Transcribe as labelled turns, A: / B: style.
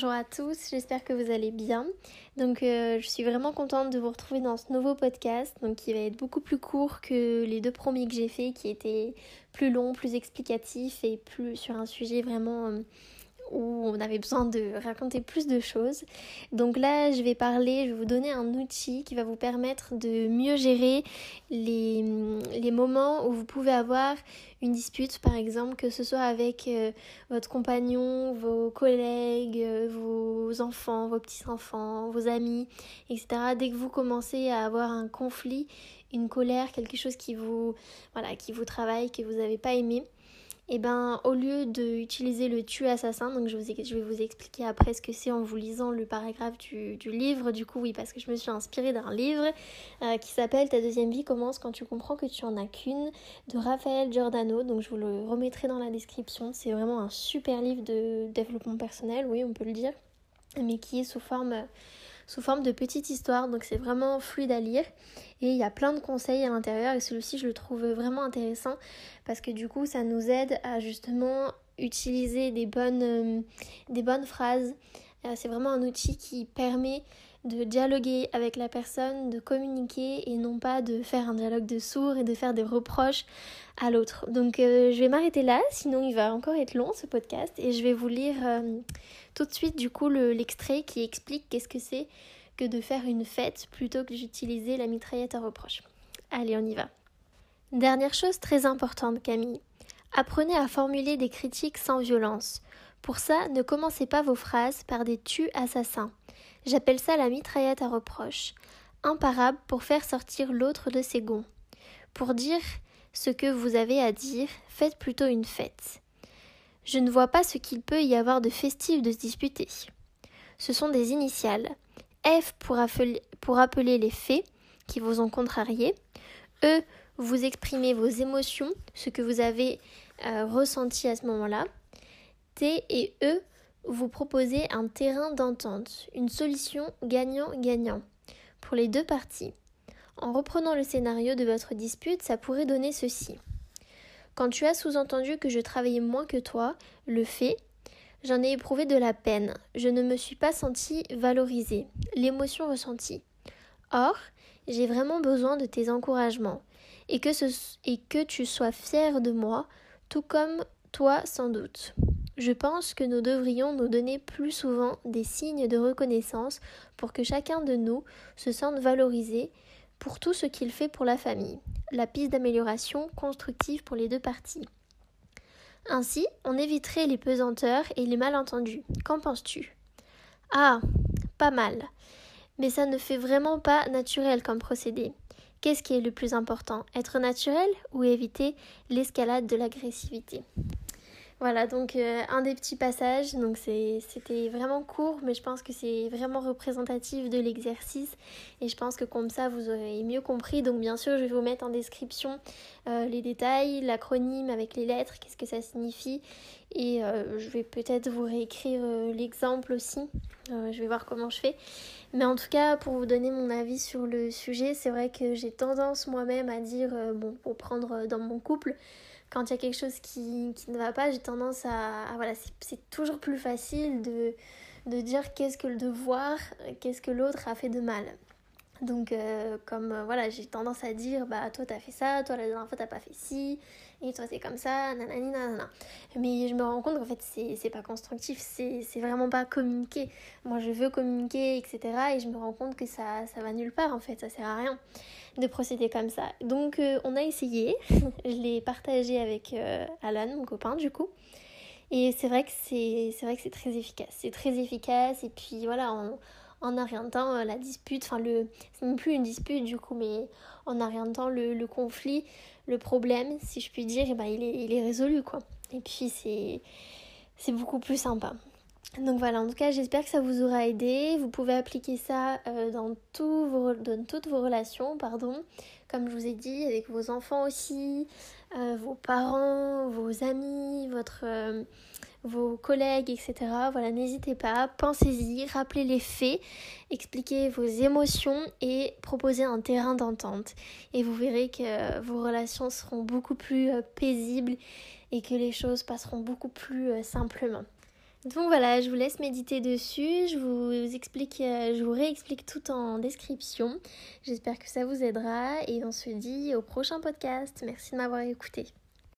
A: Bonjour à tous, j'espère que vous allez bien. Donc euh, je suis vraiment contente de vous retrouver dans ce nouveau podcast, donc qui va être beaucoup plus court que les deux premiers que j'ai faits, qui étaient plus longs, plus explicatifs et plus sur un sujet vraiment euh, où on avait besoin de raconter plus de choses. Donc là, je vais parler, je vais vous donner un outil qui va vous permettre de mieux gérer les, moments où vous pouvez avoir une dispute, par exemple, que ce soit avec euh, votre compagnon, vos collègues, euh, vos enfants, vos petits-enfants, vos amis, etc. Dès que vous commencez à avoir un conflit, une colère, quelque chose qui vous, voilà, qui vous travaille, que vous n'avez pas aimé, et eh ben au lieu d'utiliser le tu assassin, donc je, vais vous expliquer après ce que c'est en vous lisant le paragraphe du, livre, du coup oui parce que je me suis inspirée d'un livre euh, qui s'appelle Ta deuxième vie commence quand tu comprends que tu en as qu'une de Raphaël Giordano, donc je vous le remettrai dans la description, c'est vraiment un super livre de développement personnel, oui on peut le dire, mais qui est sous forme sous forme de petite histoire, donc c'est vraiment fluide à lire. Et il y a plein de conseils à l'intérieur et celui-ci je le trouve vraiment intéressant parce que du coup ça nous aide à justement utiliser des bonnes, euh, phrases. Euh, c'est vraiment un outil qui permet de dialoguer avec la personne, de communiquer et non pas de faire un dialogue de sourds et de faire des reproches à l'autre. Donc euh, je vais m'arrêter là, sinon il va encore être long ce podcast et je vais vous lire euh, tout de suite du coup l'extrait qui explique qu'est-ce que c'est que de faire une fête plutôt que d'utiliser la mitraillette à reproche. Allez, on y va. Dernière chose très importante Camille. Apprenez à formuler des critiques sans violence. Pour ça, ne commencez pas vos phrases par des tu assassins. J'appelle ça la mitraillette à reproche. Imparable pour faire sortir l'autre de ses gonds. Pour dire ce que vous avez à dire, faites plutôt une fête. Je ne vois pas ce qu'il peut y avoir de festif de se disputer. Ce sont des initiales. F pour, appeler, les faits qui vous ont contrarié. E, vous exprimez vos émotions, ce que vous avez euh, ressenti à ce moment-là. T et E, vous proposez un terrain d'entente, une solution gagnant-gagnant pour les deux parties. En reprenant le scénario de votre dispute, ça pourrait donner ceci. Quand tu as sous-entendu que je travaillais moins que toi, le fait, j'en ai éprouvé de la peine. Je ne me suis pas sentie valorisée, l'émotion ressentie. Or, j'ai vraiment besoin de tes encouragements et que, que tu sois fier de moi, tout comme toi sans doute. Je pense que nous devrions nous donner plus souvent des signes de reconnaissance pour que chacun de nous se sente valorisé pour tout ce qu'il fait pour la famille. La piste d'amélioration constructive pour les deux parties. Ainsi, on éviterait les pesanteurs et les malentendus. Qu'en penses-tu? Ah, pas mal. Mais ça ne fait vraiment pas naturel comme procédé. Qu'est-ce qui est le plus important? Être naturel ou éviter l'escalade de l'agressivité? Voilà, donc euh, un des petits passages, donc c'était vraiment court, mais je pense que c'est vraiment représentatif de l'exercice et je pense que comme ça vous aurez mieux compris. Donc bien sûr, je vais vous mettre en description euh, les détails, l'acronyme avec les lettres, qu'est-ce que ça signifie et euh, je vais peut-être vous réécrire l'exemple aussi. je vais voir comment je fais. Mais en tout cas, pour vous donner mon avis sur le sujet, c'est vrai que j'ai tendance moi-même à dire, bon, pour prendre dans mon couple, quand il y a quelque chose qui, qui ne va pas, j'ai tendance à, voilà, c'est toujours plus facile de, de dire qu'est-ce que le devoir, qu'est-ce que l'autre a fait de mal. Donc, euh, comme euh, voilà, j'ai tendance à dire, bah toi t'as fait ça, toi la dernière fois t'as pas fait ci, et toi c'est comme ça, nanani nanana. Mais je me rends compte qu'en fait c'est pas constructif, c'est vraiment pas communiquer. Moi je veux communiquer, etc. Et je me rends compte que ça, ça va nulle part en fait, ça sert à rien de procéder comme ça. Donc euh, on a essayé, je l'ai partagé avec Alan, mon copain du coup. Et c'est vrai que c'est vrai que c'est très efficace. C'est très efficace et puis voilà, on en orientant euh, la dispute, enfin le, c'est plus une dispute du coup, mais en orientant le, le conflit, le problème, si je puis dire, eh ben, il, est, résolu quoi. Et puis c'est, c'est beaucoup plus sympa. Donc voilà, en tout cas, j'espère que ça vous aura aidé. Vous pouvez appliquer ça euh, dans, vos, dans, toutes vos relations, pardon. Comme je vous ai dit, avec vos enfants aussi, euh, vos parents, vos amis, votre, vos collègues, etc. Voilà, n'hésitez pas, pensez-y, rappelez les faits, expliquez vos émotions et proposez un terrain d'entente. Et vous verrez que vos relations seront beaucoup plus euh, paisibles et que les choses passeront beaucoup plus euh, simplement. Donc voilà, je vous laisse méditer dessus, je vous explique, euh, je vous réexplique tout en description. J'espère que ça vous aidera et on se dit au prochain podcast. Merci de m'avoir écouté.